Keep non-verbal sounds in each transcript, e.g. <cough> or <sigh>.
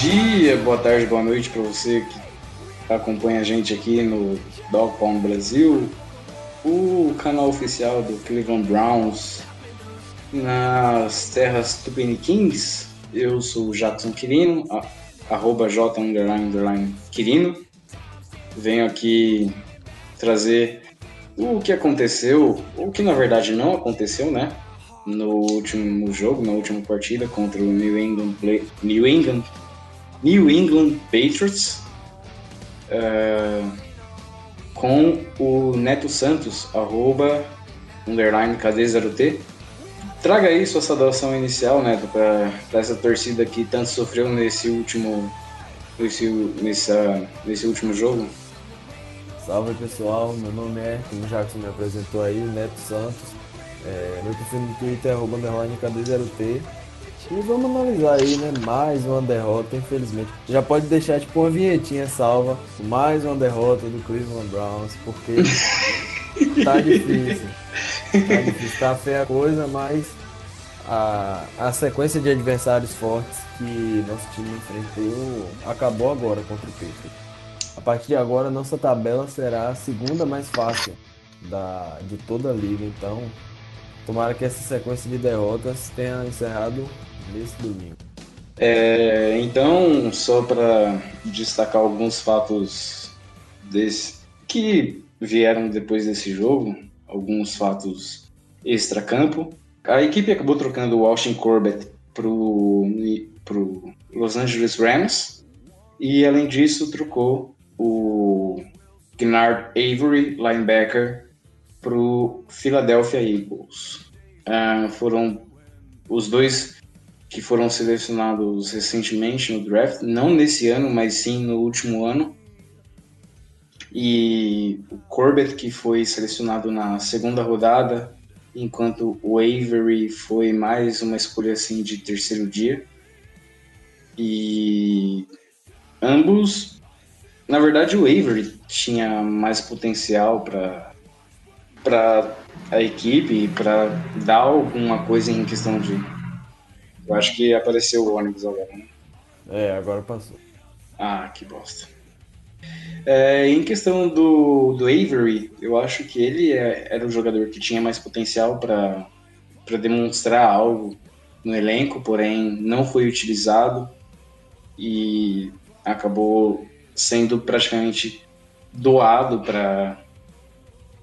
dia, boa tarde, boa noite para você que acompanha a gente aqui no Dog Pound Brasil, o canal oficial do Cleveland Browns nas terras Tupiniquins. Eu sou o Jackson Quirino, a- arroba J underline, underline Quirino. Venho aqui trazer o que aconteceu, o que na verdade não aconteceu, né? No último jogo, na última partida contra o New England, Play- New England, New England Patriots, eh, com o Neto Santos, arroba, underline, KD0T. Traga aí sua saudação inicial, Neto, para essa torcida que tanto sofreu nesse último, nesse, nessa, nesse último jogo. Salve pessoal, meu nome é, como o Jackson me apresentou aí, Neto Santos. É, meu perfil no Twitter é arroba underline KD0T. E vamos analisar aí, né? Mais uma derrota, infelizmente. Já pode deixar tipo uma vinhetinha salva. Mais uma derrota do Cleveland Browns, porque tá <laughs> difícil. Tá difícil, tá feia a coisa, mas a, a sequência de adversários fortes que nosso time enfrentou acabou agora contra o Patriots. A partir de agora, nossa tabela será a segunda mais fácil da, de toda a liga. Então, tomara que essa sequência de derrotas tenha encerrado nesse domingo. É, então, só para destacar alguns fatos desse, que vieram depois desse jogo, alguns fatos extra-campo. A equipe acabou trocando o Austin Corbett pro, pro Los Angeles Rams e, além disso, trocou o Gnard Avery, linebacker, pro Philadelphia Eagles. Ah, foram os dois que foram selecionados recentemente no draft, não nesse ano, mas sim no último ano. E o Corbett, que foi selecionado na segunda rodada, enquanto o Avery foi mais uma escolha assim de terceiro dia. E ambos, na verdade, o Avery tinha mais potencial para para a equipe para dar alguma coisa em questão de eu acho que apareceu o ônibus agora, né? É, agora passou. Ah, que bosta. É, em questão do, do Avery, eu acho que ele é- era o jogador que tinha mais potencial para demonstrar algo no elenco, porém não foi utilizado e acabou sendo praticamente doado para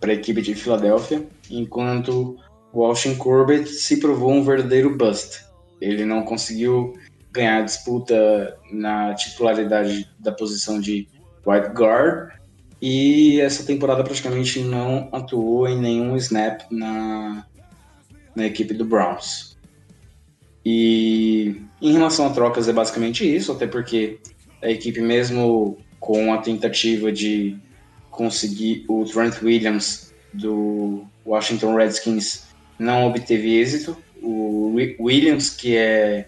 a equipe de Filadélfia, enquanto o Austin Corbett se provou um verdadeiro bust. Ele não conseguiu ganhar a disputa na titularidade da posição de white guard e essa temporada praticamente não atuou em nenhum snap na, na equipe do Browns. E em relação a trocas é basicamente isso, até porque a equipe mesmo com a tentativa de conseguir o Trent Williams do Washington Redskins não obteve êxito. Williams, que é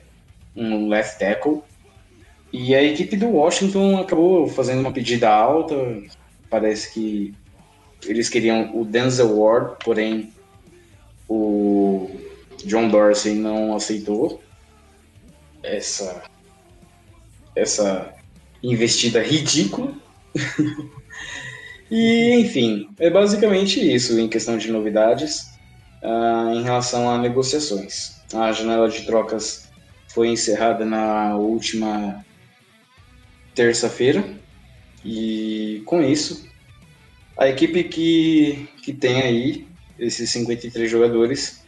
um left tackle, e a equipe do Washington acabou fazendo uma pedida alta. Parece que eles queriam o Denzel Ward, porém o John Dorsey não aceitou essa essa investida ridícula. <laughs> e enfim, é basicamente isso em questão de novidades ah, em relação a negociações. A janela de trocas foi encerrada na última terça-feira. E com isso, a equipe que, que tem aí esses 53 jogadores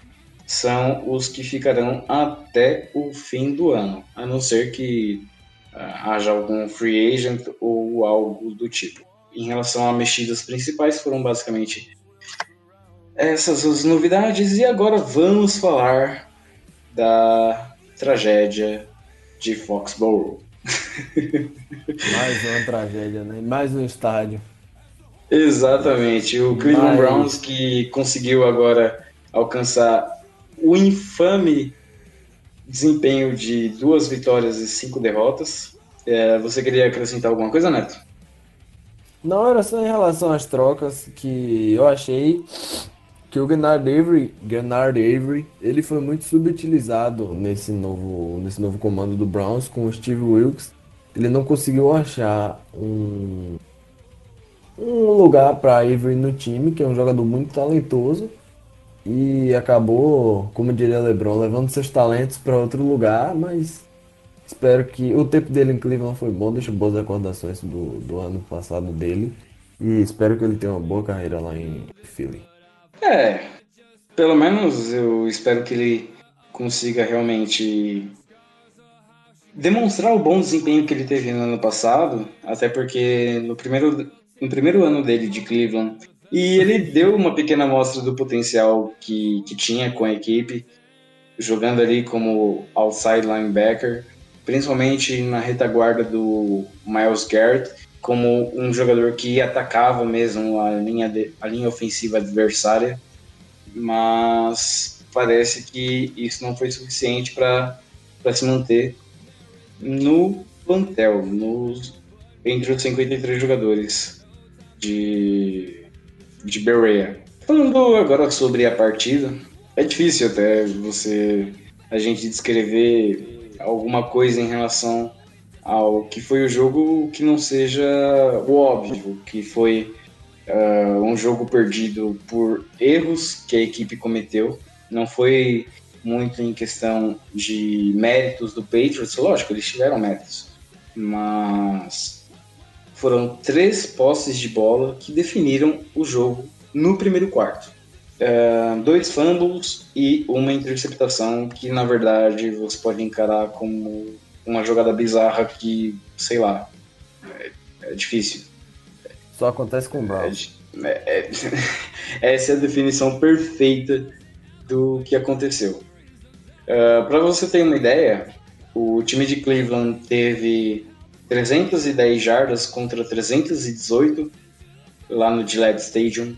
são os que ficarão até o fim do ano, a não ser que uh, haja algum free agent ou algo do tipo. Em relação a mexidas principais, foram basicamente essas as novidades, e agora vamos falar da tragédia de Foxborough. <laughs> Mais uma tragédia, né? Mais um estádio. Exatamente. O Cleveland Mas- Browns que conseguiu agora alcançar o infame desempenho de duas vitórias e cinco derrotas. É, você queria acrescentar alguma coisa, Neto? Não, era só em relação às trocas que eu achei que o Gennard Avery, Gennard Avery, ele foi muito subutilizado nesse novo, nesse novo comando do Browns com o Steve Wilkes. Ele não conseguiu achar um, um lugar para Avery no time, que é um jogador muito talentoso, e acabou, como diria LeBron, levando seus talentos para outro lugar, mas Espero que o tempo dele em Cleveland foi bom, deixo boas recordações do, do ano passado dele. E espero que ele tenha uma boa carreira lá em Philly. É, pelo menos eu espero que ele consiga realmente demonstrar o bom desempenho que ele teve no ano passado, até porque no primeiro, no primeiro ano dele de Cleveland, e ele deu uma pequena amostra do potencial que, que tinha com a equipe, jogando ali como outside linebacker, principalmente na retaguarda do Miles Garrett, como um jogador que atacava mesmo a linha, de, a linha ofensiva adversária, mas parece que isso não foi suficiente para se manter no plantel, nos, entre os 53 jogadores de, de Berea. Falando agora sobre a partida, é difícil até você a gente descrever alguma coisa em relação ao que foi o jogo que não seja o óbvio, que foi uh, um jogo perdido por erros que a equipe cometeu. Não foi muito em questão de méritos do Patriots, lógico, eles tiveram méritos, mas foram três posses de bola que definiram o jogo no primeiro quarto. Uh, dois fumbles e uma interceptação que na verdade você pode encarar como uma jogada bizarra que, sei lá, é, é difícil. Só acontece com o Browns. É, é, <laughs> essa é a definição perfeita do que aconteceu. Uh, Para você ter uma ideia, o time de Cleveland teve 310 jardas contra 318 lá no Gillette Stadium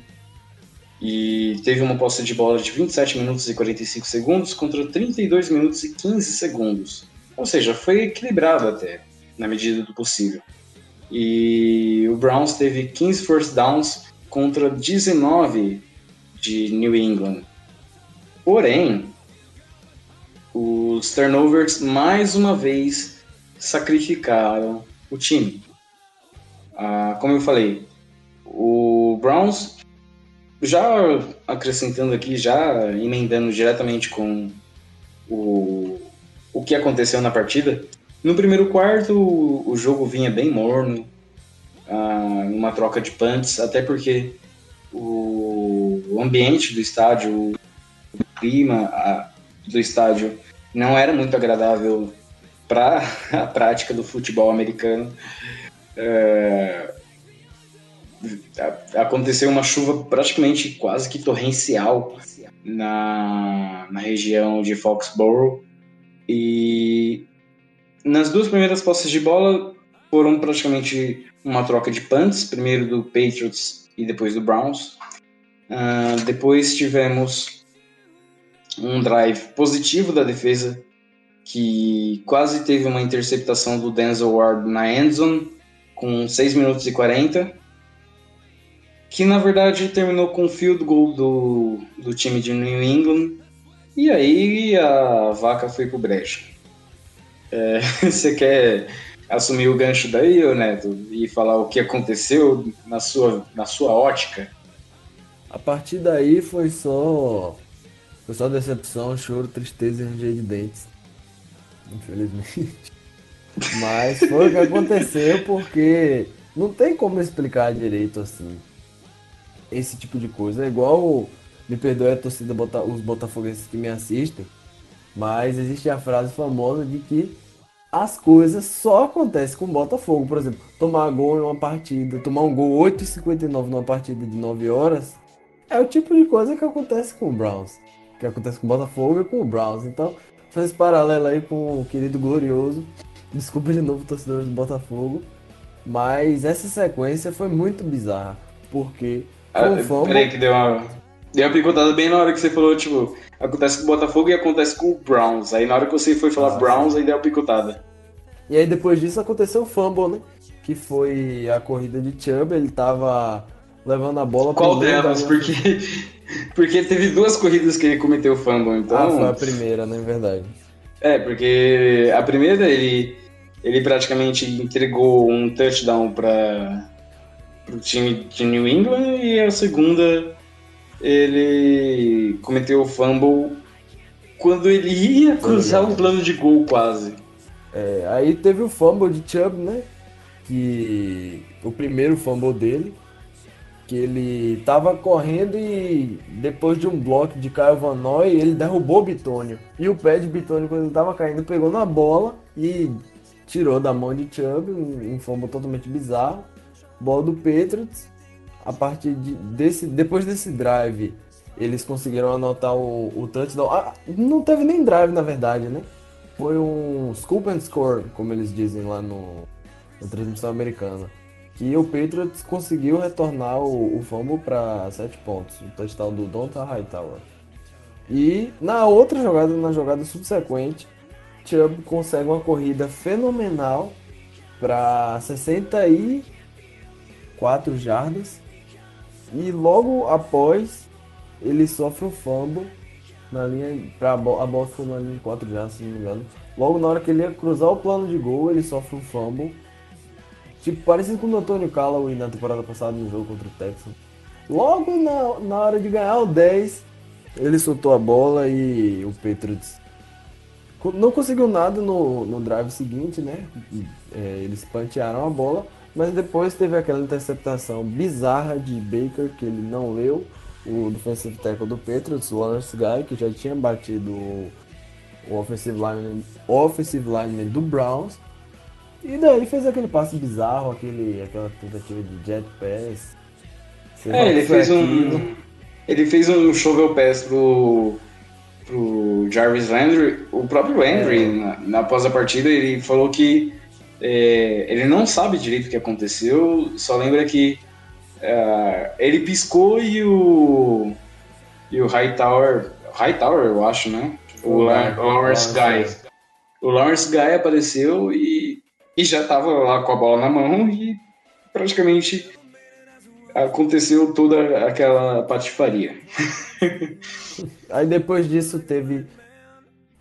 e teve uma posse de bola de 27 minutos e 45 segundos contra 32 minutos e 15 segundos. Ou seja, foi equilibrado até, na medida do possível. E o Browns teve 15 first downs contra 19 de New England. Porém, os turnovers mais uma vez sacrificaram o time. Ah, como eu falei, o Browns já acrescentando aqui, já emendando diretamente com o, o que aconteceu na partida. No primeiro quarto, o, jogo vinha bem morno, ah, uma troca de punts, até porque o, ambiente do estádio, o clima do estádio não era muito agradável para <laughs> a prática do futebol americano. É, aconteceu uma chuva praticamente quase que torrencial na, na região de Foxborough e nas duas primeiras posses de bola foram praticamente uma troca de punts, primeiro do Patriots e depois do Browns. Uh, depois tivemos um drive positivo da defesa que quase teve uma interceptação do Denzel Ward na endzone com 6 minutos e 40 que na verdade terminou com um field goal do, do time de New England, e aí a vaca foi pro brejo. É, <laughs> você quer assumir o gancho daí, Neto, e falar o que aconteceu na sua, na sua ótica? A partir daí foi só. Foi só decepção, choro, tristeza e ranger de dentes. infelizmente. <laughs> Mas foi o que aconteceu porque não tem como explicar direito assim esse tipo de coisa. É igual, me perdoe a torcida, os botafoguenses que me assistem, mas existe a frase famosa de que as coisas só acontecem com o Botafogo. Por exemplo, tomar gol em uma partida, tomar um gol 8,59 numa partida de 9 horas, é o tipo de coisa que acontece com o Browns. Que acontece com o Botafogo e com o Browns. Então, faz esse paralelo aí com o querido Glorioso. Desculpa de novo, torcedores do Botafogo. Mas essa sequência foi muito bizarra. Porque Ah, fumble- peraí que deu uma. Deu uma picotada bem na hora que você falou, tipo, acontece com o Botafogo e acontece com o Browns. Aí na hora que você foi falar Ah, Browns, aí deu uma picotada. E aí depois disso aconteceu o fumble, né? Que foi a corrida de Chubb, ele tava levando a bola Qual delas? Porque, <laughs> porque teve duas corridas que ele cometeu fumble, então. Ah, foi a primeira, né? Verdade. É, porque a primeira ele, ele praticamente entregou um touchdown para o time de New England e a segunda ele cometeu o fumble quando ele ia cruzar o plano de gol quase. É, aí teve o fumble de Chubb, né? Que o primeiro fumble dele, que ele tava correndo e depois de um bloco de Caio Van Noy, ele derrubou o Bitônio. E o pé de Bitônio, quando ele tava caindo, pegou na bola e tirou da mão de Chubb, um, um fumble totalmente bizarro. Bola do Patriots. A partir de, desse, depois desse drive, eles conseguiram anotar o, o touchdown. Ah, não teve nem drive, na verdade, né? Foi um scoop and score, como eles dizem lá no, na transmissão americana. Que o Patriots conseguiu retornar o, o fumble para 7 pontos. O touchdown do Donta Hightower. E na outra jogada, na jogada subsequente, Chubb consegue uma corrida fenomenal para 64 jardas. E logo após, ele sofre um fumble na linha. Pra, a bo- a bola ficou na linha de 4 jardas, se não me engano. Logo na hora que ele ia cruzar o plano de gol, ele sofre um fumble. Tipo, parecido com o Antônio Callaway na temporada passada no jogo contra o Texans. Logo na, na hora de ganhar o 10, ele soltou a bola e o Patriots não conseguiu nada no, no drive seguinte, né? É, eles pantearam a bola, mas depois teve aquela interceptação bizarra de Baker que ele não leu. O defensive tackle do Patriots, o Lawrence Guy, que já tinha batido o, o offensive lineman, o offensive lineman do Browns. E daí fez aquele passe bizarro, aquele, aquela tentativa de jet pass. Sei É, ele fez aquilo. um. Ele fez um shovel pass pro, pro Jarvis Landry. O próprio Landry, É. na, na após a partida, ele falou que é, ele não sabe direito o que aconteceu, só lembra que é, ele piscou e o. E o Hightower. Hightower, eu acho, né? O La- Lawrence Guy. O Lawrence Guy apareceu e, e já tava lá com a bola na mão e praticamente aconteceu toda aquela patifaria. Aí depois disso teve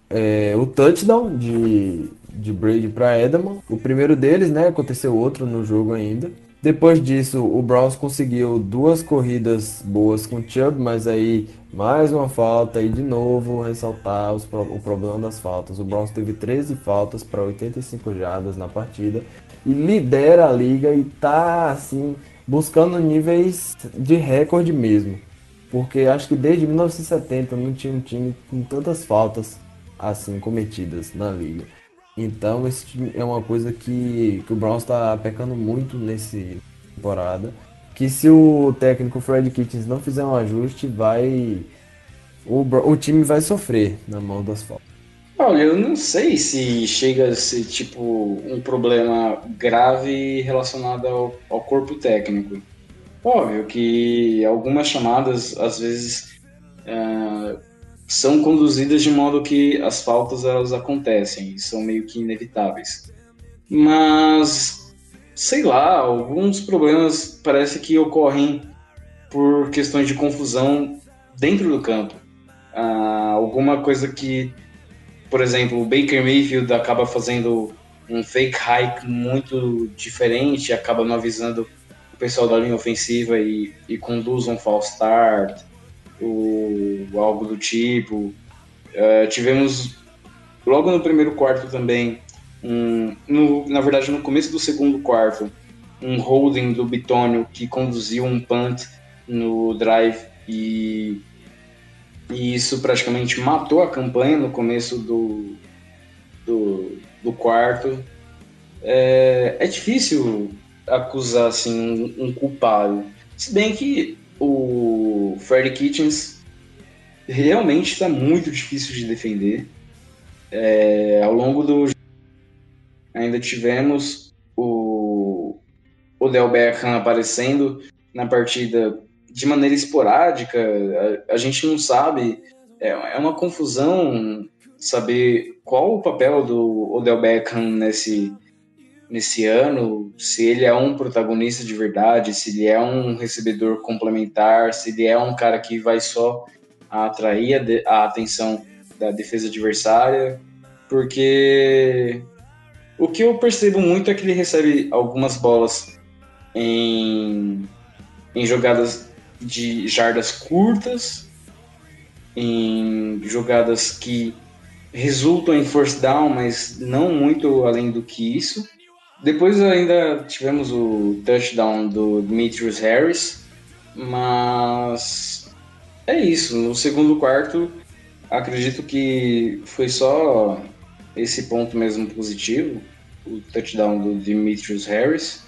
é, o touchdown de, de Brady para Edelman. O primeiro deles, né? Aconteceu outro no jogo ainda. Depois disso, o Browns conseguiu duas corridas boas com o Chubb, mas aí mais uma falta e de novo ressaltar os o problema das faltas. O Browns teve 13 faltas para 85 jardas na partida e lidera a liga e tá assim buscando níveis de recorde mesmo. Porque acho que desde 1970 não tinha um time com tantas faltas assim cometidas na liga. Então esse time é uma coisa que, que o Browns está pecando muito nesse temporada. Que se o técnico Fred Kitchens não fizer um ajuste, vai. O, o time vai sofrer na mão das faltas. Olha, eu não sei se chega a ser tipo um problema grave relacionado ao, ao corpo técnico. Óbvio que algumas chamadas às vezes ah, são conduzidas de modo que as faltas elas acontecem e são meio que inevitáveis. Mas sei lá, alguns problemas parece que ocorrem por questões de confusão dentro do campo. Ah, alguma coisa que por exemplo, o Baker Mayfield acaba fazendo um fake hike muito diferente, acaba não avisando o pessoal da linha ofensiva e, e conduz um false start, ou algo do tipo. Eh, tivemos logo no primeiro quarto também, um, no, na verdade no começo do segundo quarto, um holding do Bitônio que conduziu um punt no drive e, e isso praticamente matou a campanha no começo do, do, do quarto. É, é difícil acusar assim, um, um culpado. Se bem que o Freddy Kitchens realmente está muito difícil de defender. É, ao longo do ainda tivemos o Odell Beckham aparecendo na partida de maneira esporádica. A, a gente não sabe, é, é, uma confusão saber qual o papel do Odell Beckham nesse nesse ano, se ele é um protagonista de verdade, se ele é um recebedor complementar, se ele é um cara que vai só atrair a, de, a atenção da defesa adversária, porque o que eu percebo muito é que ele recebe algumas bolas em, em jogadas de jardas curtas, em jogadas que resultam em force down, mas não muito além do que isso. Depois ainda tivemos o touchdown do Demetrius Harris, mas é isso. No segundo quarto, acredito que foi só esse ponto mesmo positivo, o touchdown do Demetrius Harris.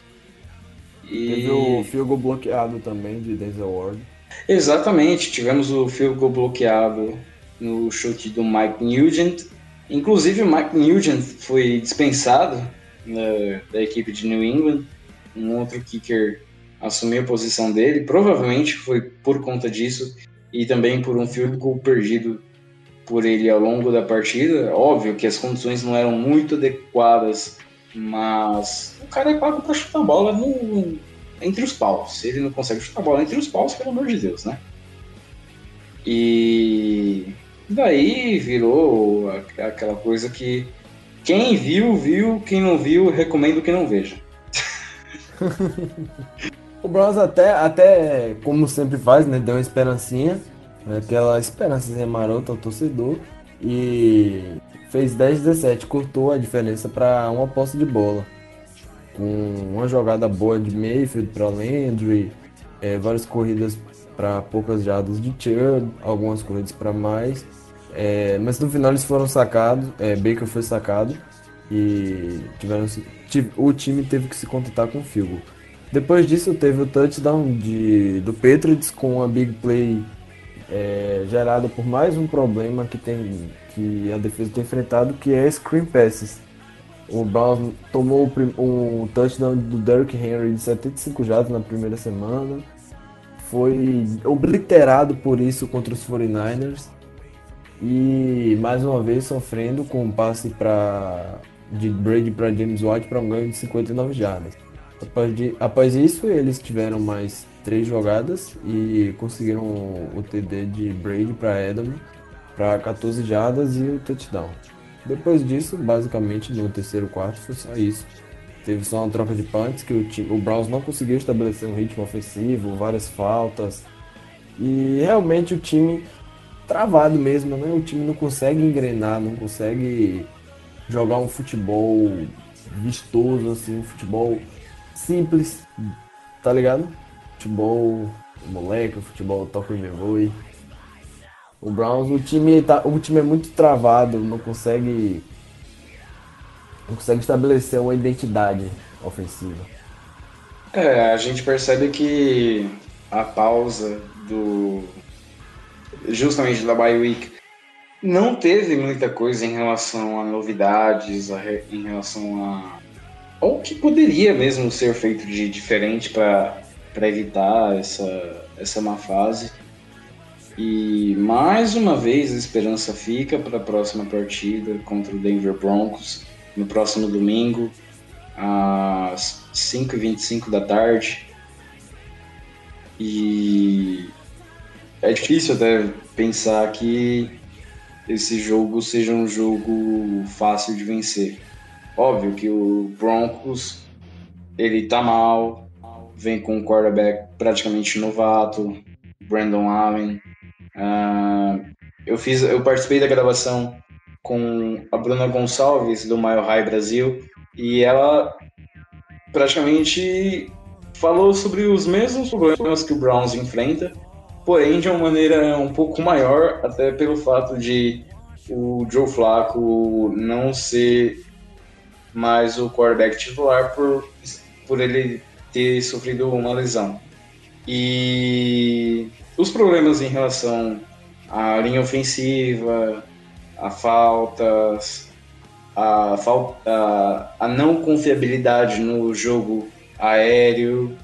E... Teve o field goal bloqueado também de Denzel Ward. Exatamente, tivemos o field goal bloqueado no chute do Mike Nugent. Inclusive o Mike Nugent foi dispensado da, equipe de New England. Um outro kicker assumiu a posição dele, provavelmente foi por conta disso e também por um field goal perdido por ele ao longo da partida. Óbvio que as condições não eram muito adequadas, mas o cara é pago para chutar a bola no, entre os paus. Se ele não consegue chutar a bola entre os paus, pelo amor de Deus, né? E daí virou aquela coisa que quem viu, viu. Quem não viu, recomendo que não veja. <laughs> o Browns até, até, como sempre faz, né? Deu uma esperancinha. Né, aquela esperança marota ao torcedor. E fez 10-17, cortou a diferença para uma posse de bola. Com uma jogada boa de Mayfield para Landry, é, várias corridas para poucas jardas de Chubb, algumas corridas para mais. É, mas no final eles foram sacados, é, Baker foi sacado e tiveram, o time teve que se contentar com o field Depois disso teve o touchdown de, do Patriots com a big play é, gerada por mais um problema que, tem, que a defesa tem enfrentado, que é screen passes. O Browns tomou o um touchdown do Derrick Henry de 75 jardas na primeira semana. Foi obliterado por isso contra os 49ers e mais uma vez sofrendo com um passe para de Brady para James White para um ganho de 59 jardas. Após, de, após isso, eles tiveram mais três jogadas e conseguiram o TD de Brady para Adam para 14 jardas e o touchdown. Depois disso, basicamente no terceiro quarto foi só isso. Teve só uma troca de punts que o, time, o Browns não conseguiu estabelecer um ritmo ofensivo, várias faltas. E realmente o time travado mesmo, né? O time não consegue engrenar, não consegue jogar um futebol vistoso, assim, um futebol simples, tá ligado? Futebol moleque, futebol toca e me voe. O Browns, o time, tá, o time é muito travado, não consegue não consegue estabelecer uma identidade ofensiva. É, a gente percebe que a pausa do justamente da bye week, não teve muita coisa em relação a novidades, a, em relação a ou que poderia mesmo ser feito de diferente para evitar essa, essa má fase. E mais uma vez a esperança fica para a próxima partida contra o Denver Broncos, no próximo domingo, às 5h25 da tarde. E é difícil até pensar que esse jogo seja um jogo fácil de vencer. Óbvio que o Broncos ele tá mal, vem com um quarterback praticamente novato, Brandon Allen. Uh, eu fiz, eu participei da gravação com a Bruna Gonçalves do Mile High Brasil e ela praticamente falou sobre os mesmos problemas que o Browns enfrenta, porém de uma maneira um pouco maior, até pelo fato de o Joe Flacco não ser mais o quarterback titular por, por ele ter sofrido uma lesão. E os problemas em relação à linha ofensiva, a faltas, a, falta, a não confiabilidade no jogo aéreo,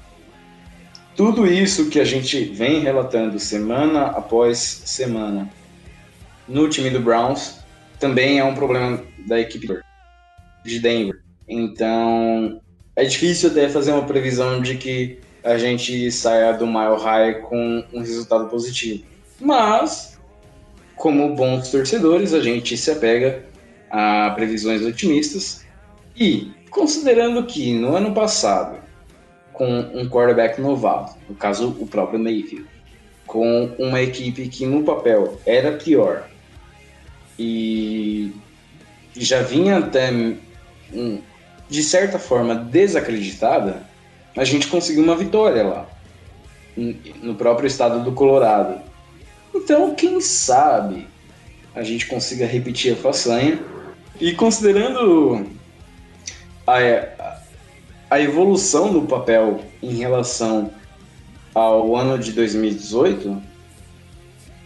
tudo isso que a gente vem relatando semana após semana no time do Browns também é um problema da equipe de Denver. Então é difícil até fazer uma previsão de que a gente saia do Mile High com um resultado positivo. Mas, como bons torcedores, a gente se apega a previsões otimistas e, considerando que no ano passado, com um quarterback novato, no caso o próprio Mayfield, com uma equipe que no papel era pior e já vinha até um, de certa forma desacreditada, a gente conseguiu uma vitória lá, no próprio estado do Colorado. Então, quem sabe a gente consiga repetir a façanha. E considerando a, a evolução do papel em relação ao ano de 2018,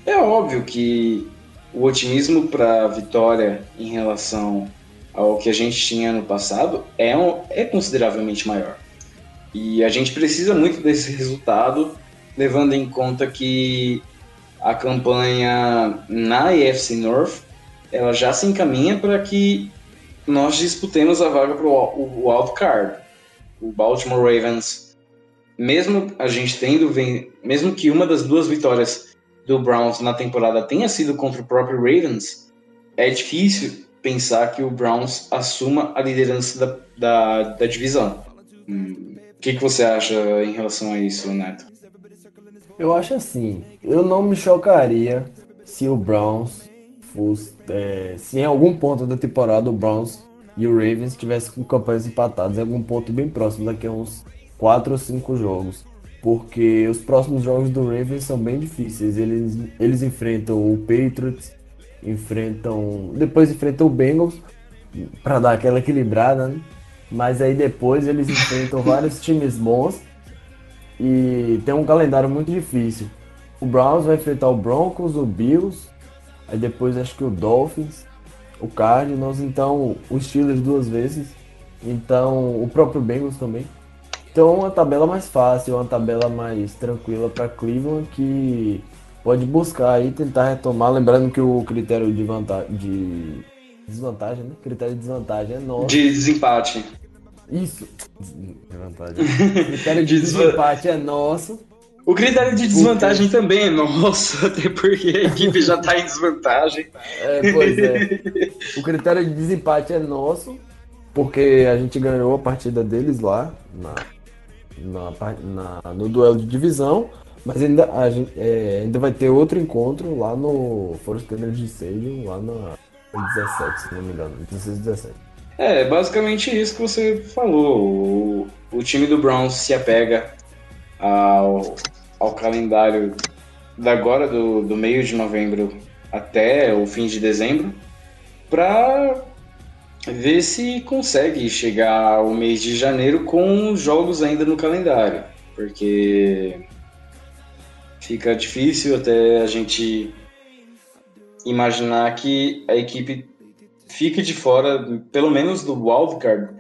é óbvio que o otimismo para a vitória em relação ao que a gente tinha no passado é, um, é consideravelmente maior. E a gente precisa muito desse resultado, levando em conta que a campanha na EFC North ela já se encaminha para que nós disputemos a vaga para o wild card. O Baltimore Ravens, mesmo a gente tendo, mesmo que uma das duas vitórias do Browns na temporada tenha sido contra o próprio Ravens, é difícil pensar que o Browns assuma a liderança da, da, da divisão. O que, que você acha em relação a isso, Neto? Eu acho assim, eu não me chocaria se o Browns fosse, é, se em algum ponto da temporada o Browns e o Ravens tivessem com campanhas empatadas em algum ponto bem próximo, daqui a uns 4 ou 5 jogos. Porque os próximos jogos do Ravens são bem difíceis. Eles, eles enfrentam o Patriots, enfrentam. Depois enfrentam o Bengals, para dar aquela equilibrada, né? Mas aí depois eles enfrentam vários <laughs> times bons e tem um calendário muito difícil. O Browns vai enfrentar o Broncos, o Bills, aí depois acho que o Dolphins, o Cardinals, então o Steelers duas vezes, então o próprio Bengals também. Então uma tabela mais fácil, uma tabela mais tranquila para Cleveland que pode buscar aí tentar retomar, lembrando que o critério de vantagem de desvantagem, né? Critério de desvantagem é nosso. De desempate. Isso. Desvantagem. <laughs> Critério de desempate é nosso. O critério de desvantagem também é nosso, <laughs> até porque a equipe já está em desvantagem. É, pois é. O critério de desempate é nosso, porque a gente ganhou a partida deles lá na, na, na no duelo de divisão. Mas ainda, a gente, é, ainda vai ter outro encontro lá no Forest Energy Stadium, lá na 17, se não me engano, 16 17. É, basicamente isso que você falou. O, o time do Browns se apega ao, ao calendário da agora, do, do meio de novembro até o fim de dezembro, para ver se consegue chegar ao mês de janeiro com jogos ainda no calendário. Porque fica difícil até a gente imaginar que a equipe fique de fora, pelo menos do wildcard,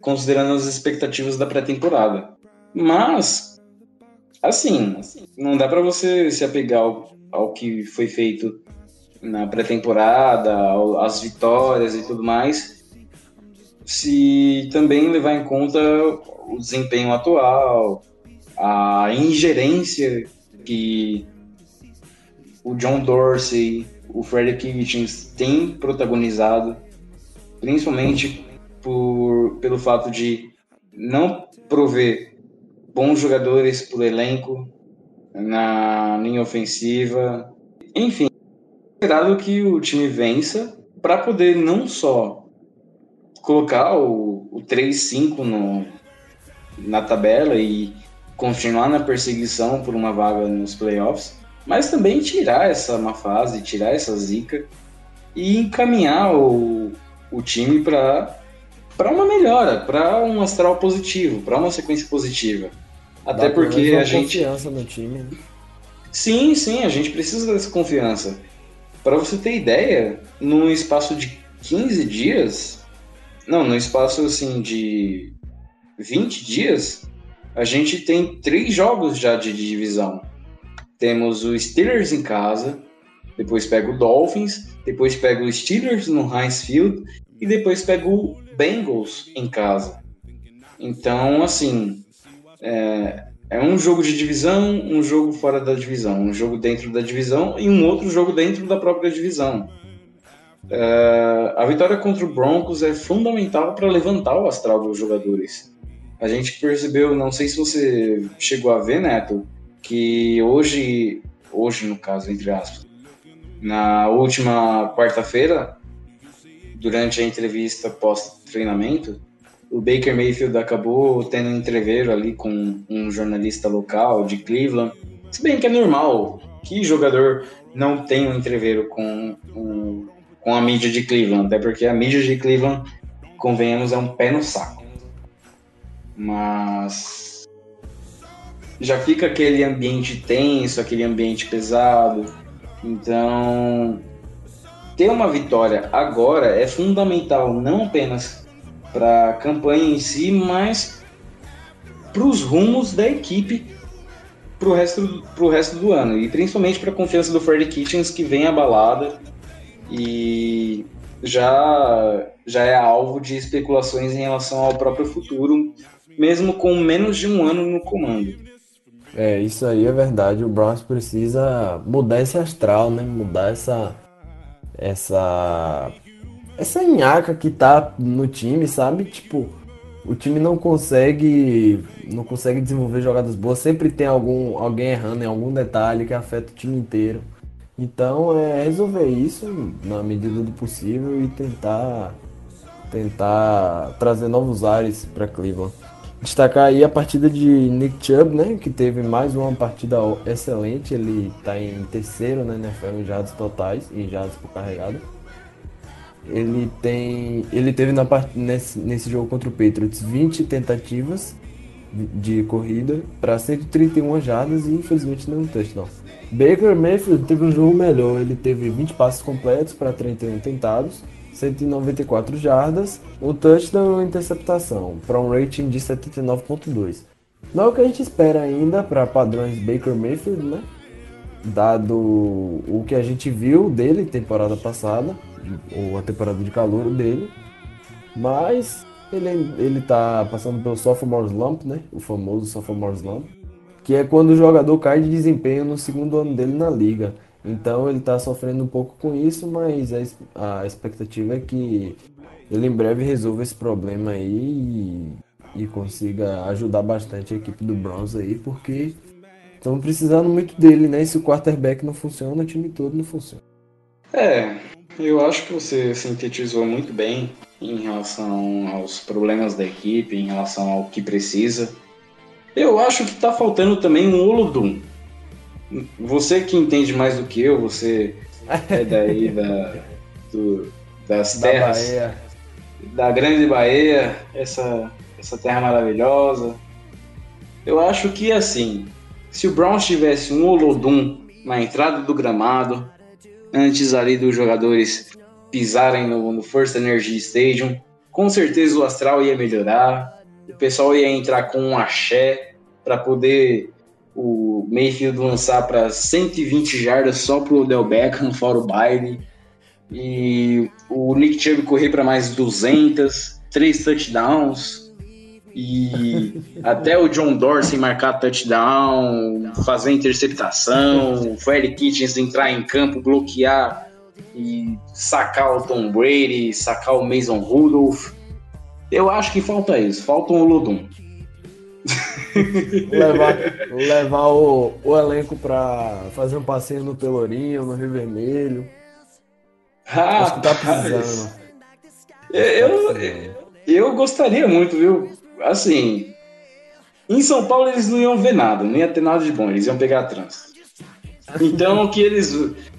considerando as expectativas da pré-temporada. Mas, assim, não dá para você se apegar ao, ao que foi feito na pré-temporada, as vitórias e tudo mais, se também levar em conta o desempenho atual, a ingerência que o John Dorsey, o Freddie Kitchens têm protagonizado, principalmente por, pelo fato de não prover bons jogadores o elenco na linha ofensiva. Enfim, esperado que o time vença para poder não só colocar o, o 3-5 no, na tabela e continuar na perseguição por uma vaga nos playoffs, mas também tirar essa má fase, tirar essa zica e encaminhar o, o time para uma melhora, para um astral positivo, para uma sequência positiva. Até Dá porque a gente confiança no time. né? Sim, sim, a gente precisa dessa confiança. Para você ter ideia, num espaço de 15 dias, não, no espaço assim de 20 dias, a gente tem três jogos já de divisão. Temos o Steelers em casa, depois pega o Dolphins, depois pega o Steelers no Heinz Field e depois pega o Bengals em casa. Então, assim, é, é um jogo de divisão, um jogo fora da divisão, um jogo dentro da divisão e um outro jogo dentro da própria divisão. É, a vitória contra o Broncos é fundamental para levantar o astral dos jogadores. A gente percebeu, não sei se você chegou a ver, Neto, que hoje, hoje no caso, entre aspas, na última quarta-feira, durante a entrevista pós-treinamento, o Baker Mayfield acabou tendo um entreveiro ali com um jornalista local de Cleveland. Se bem que é normal que jogador não tenha um entreveiro com, com a mídia de Cleveland, até porque a mídia de Cleveland, convenhamos, é um pé no saco. Mas já fica aquele ambiente tenso, aquele ambiente pesado. Então, ter uma vitória agora é fundamental, não apenas para a campanha em si, mas para os rumos da equipe para o resto, resto do ano. E principalmente para a confiança do Freddy Kitchens, que vem abalada e já, já é alvo de especulações em relação ao próprio futuro, mesmo com menos de um ano no comando. É, isso aí é verdade. O Browns precisa mudar esse astral, né? Mudar essa essa essa nhaca que tá no time, sabe? Tipo, o time não consegue não consegue desenvolver jogadas boas, sempre tem algum alguém errando em algum detalhe que afeta o time inteiro. Então, é resolver isso na medida do possível e tentar tentar trazer novos ares para Cleveland. Destacar aí a partida de Nick Chubb, né, que teve mais uma partida excelente. Ele está em terceiro na NFL em jardas totais e jardas por carregada. Ele tem, ele teve na part... nesse, nesse jogo contra o Patriots 20 tentativas de corrida para 131 jardas e infelizmente nenhum touchdown. Baker Mayfield teve um jogo melhor, ele teve 20 passes completos para 31 tentados, 194 jardas, um touchdown e uma interceptação, para um rating de 79.2. Não é o que a gente espera ainda para padrões Baker Mayfield, né? Dado o que a gente viu dele temporada passada, ou a temporada de calor dele, mas ele, ele tá passando pelo sophomore slump, né? O famoso sophomore slump, que é quando o jogador cai de desempenho no segundo ano dele na liga. Então ele tá sofrendo um pouco com isso, mas a, a expectativa é que ele em breve resolva esse problema aí e, e consiga ajudar bastante a equipe do Browns aí, porque estão precisando muito dele, né? E se o quarterback não funciona, o time todo não funciona. É, eu acho que você sintetizou muito bem em relação aos problemas da equipe, em relação ao que precisa. Eu acho que tá faltando também um Olodum. Você que entende mais do que eu, você é daí <laughs> da, do- das Da terras Bahia. da Grande Bahia, essa, essa terra maravilhosa. Eu acho que assim, se o Browns tivesse um Olodum na entrada do gramado, antes ali dos jogadores pisarem no, no First Energy Stadium, com certeza o astral ia melhorar, o pessoal ia entrar com um axé para poder o Mayfield lançar para 120 jardas só pro Odell Beckham, fora o baile, e o Nick Chubb correr para mais 200, três touchdowns, e até o John Dorsey marcar touchdown, fazer interceptação, o Freddy Kitchens entrar em campo, bloquear e sacar o Tom Brady, sacar o Mason Rudolph. Eu acho que falta isso, falta um Olodum. <laughs> levar, levar o, o elenco pra fazer um passeio no Pelourinho, no Rio Vermelho. Acho que tá precisando. eu, precisando. eu gostaria muito, viu? Assim, em São Paulo eles não iam ver nada, não ia ter nada de bom, eles iam pegar trânsito. Então que eles,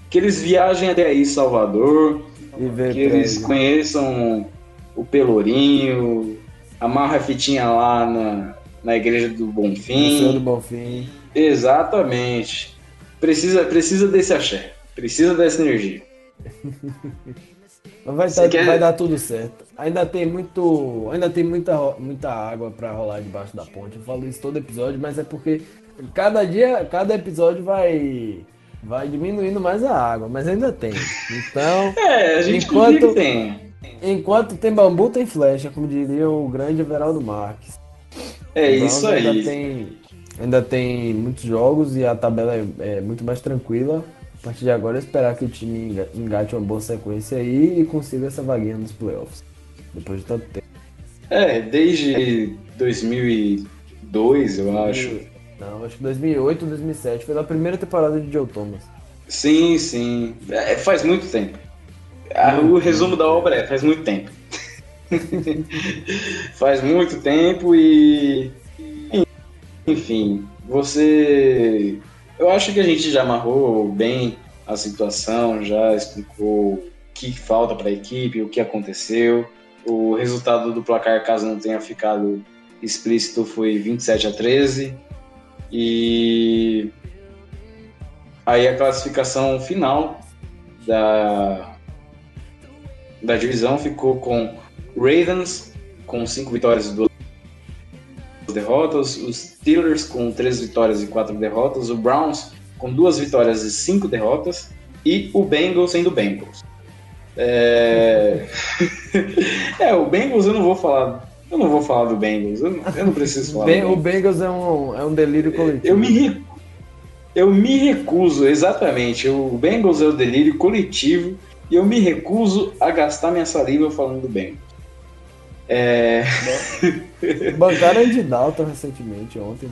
que eles viajem até aí, Salvador, que eles prédio. conheçam o Pelourinho, amarra a fitinha lá na, na igreja do Senhor do Bonfim. Bonfim. Exatamente. Precisa, precisa desse axé, precisa dessa energia. <laughs> Mas vai, tá- quer- vai dar tudo certo. Ainda tem muito. Ainda tem muita, muita água pra rolar debaixo da ponte. Eu falo isso todo episódio, mas é porque cada dia, cada episódio vai. Vai diminuindo mais a água, mas ainda tem. Então, <laughs> É, a gente Enquanto- tem. enquanto tem bambu, tem flecha, como diria o grande Everaldo Marques. É O isso Ainda aí. tem, ainda tem muitos jogos e a tabela é, é muito mais tranquila. A partir de agora, esperar que o time enga- engate uma boa sequência aí e consiga essa vaguinha nos playoffs. Depois de tanto tempo. É, desde 2002, eu acho. Não, acho que 2008, 2007 foi a primeira temporada de Joe Thomas. Sim, sim. É, faz muito tempo. O resumo da obra é: faz muito tempo. <laughs> faz muito tempo e. Enfim, você. Eu acho que a gente já amarrou bem a situação, já explicou o que falta para a equipe, o que aconteceu. O resultado do placar, caso não tenha ficado explícito, foi 27 a 13. E Aí a classificação final da, da divisão ficou com Ravens com 5 vitórias e 2 derrotas, os Steelers com 3 vitórias e 4 derrotas, o Browns com 2 vitórias e 5 derrotas e o Bengals sendo Bengals. É... <laughs> é, o Bengals eu não vou falar. Eu não vou falar do Bengals, eu não, eu não preciso falar. do Ben- o Bengals. É um, é um delírio coletivo. Eu me, re- eu me recuso, exatamente. O Bengals é o delírio coletivo e eu me recuso a gastar minha saliva falando do Bengals. É, <laughs> Bancaram Andy Dalton recentemente, ontem.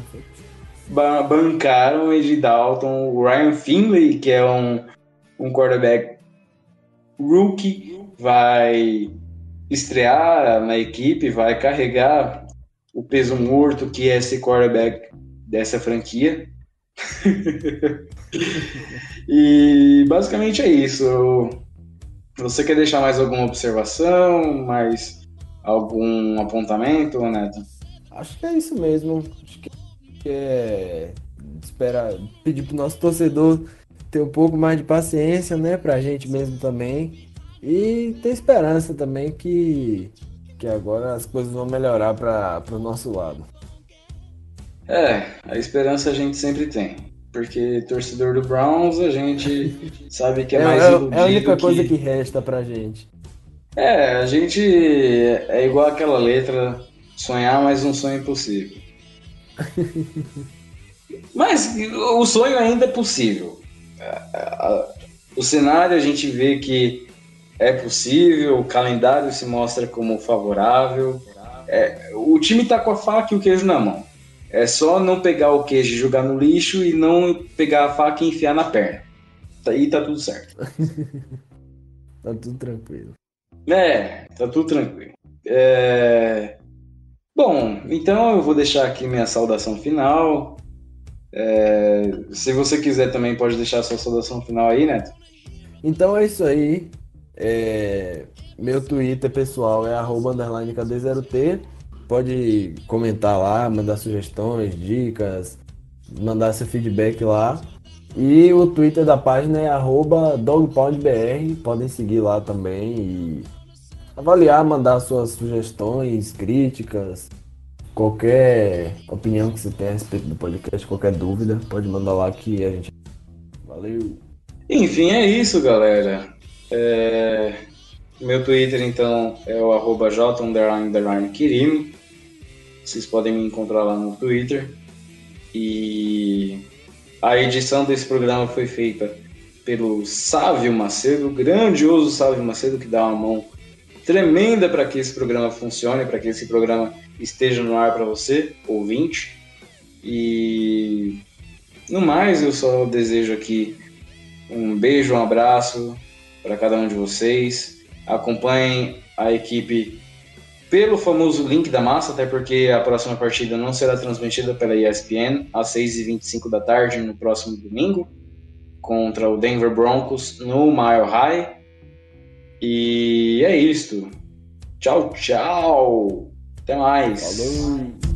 bancaram o Ed Dalton, o Ryan Finley, que é um, um quarterback rookie, vai estrear na equipe, vai carregar o peso morto que é esse quarterback dessa franquia. <laughs> e basicamente é isso. Você quer deixar mais alguma observação, mais algum apontamento, Neto? Acho que é isso mesmo. Acho que é esperar pedir pro nosso torcedor ter um pouco mais de paciência, né, pra gente mesmo também. E ter esperança também que, que agora as coisas vão melhorar para o nosso lado. É, a esperança a gente sempre tem. Porque torcedor do Browns, a gente <laughs> sabe que é, É, mais é- iludido é a única que... coisa que resta pra gente. É, a gente é igual aquela letra, sonhar, mas um sonho impossível. <laughs> mas o sonho ainda é possível. A- a- O cenário a gente vê que é possível, o calendário se mostra como favorável. É, o time tá com a faca e o queijo na mão. É só não pegar o queijo e jogar no lixo e não pegar a faca e enfiar na perna. Aí tá tudo certo. <laughs> Tá tudo tranquilo. É, tá tudo tranquilo. É, Bom, então eu vou deixar aqui minha saudação final. É, Se você quiser também pode deixar sua saudação final aí, Neto. Então é isso aí. É, Meu Twitter pessoal é arroba underline KD0T. Pode comentar lá, mandar sugestões, dicas, mandar seu feedback lá. E o Twitter da página é dogpoundbr. Podem seguir lá também e avaliar, mandar suas sugestões, críticas, qualquer opinião que você tenha a respeito do podcast, qualquer dúvida, pode mandar lá que a gente. Valeu! Enfim, é isso, galera. É, Meu Twitter, então, é o arroba. Vocês podem me encontrar lá no Twitter. E a edição desse programa foi feita pelo Sávio Macedo, o grandioso Sávio Macedo, que dá uma mão tremenda para que esse programa funcione, para que esse programa esteja no ar para você, ouvinte. E no mais, eu só desejo aqui um beijo, um abraço para cada um de vocês. Acompanhem a equipe pelo famoso link da massa, até porque a próxima partida não será transmitida pela ESPN às 6h25 da tarde no próximo domingo, contra o Denver Broncos no Mile High. E é isto. Tchau, tchau. Até mais. Falou!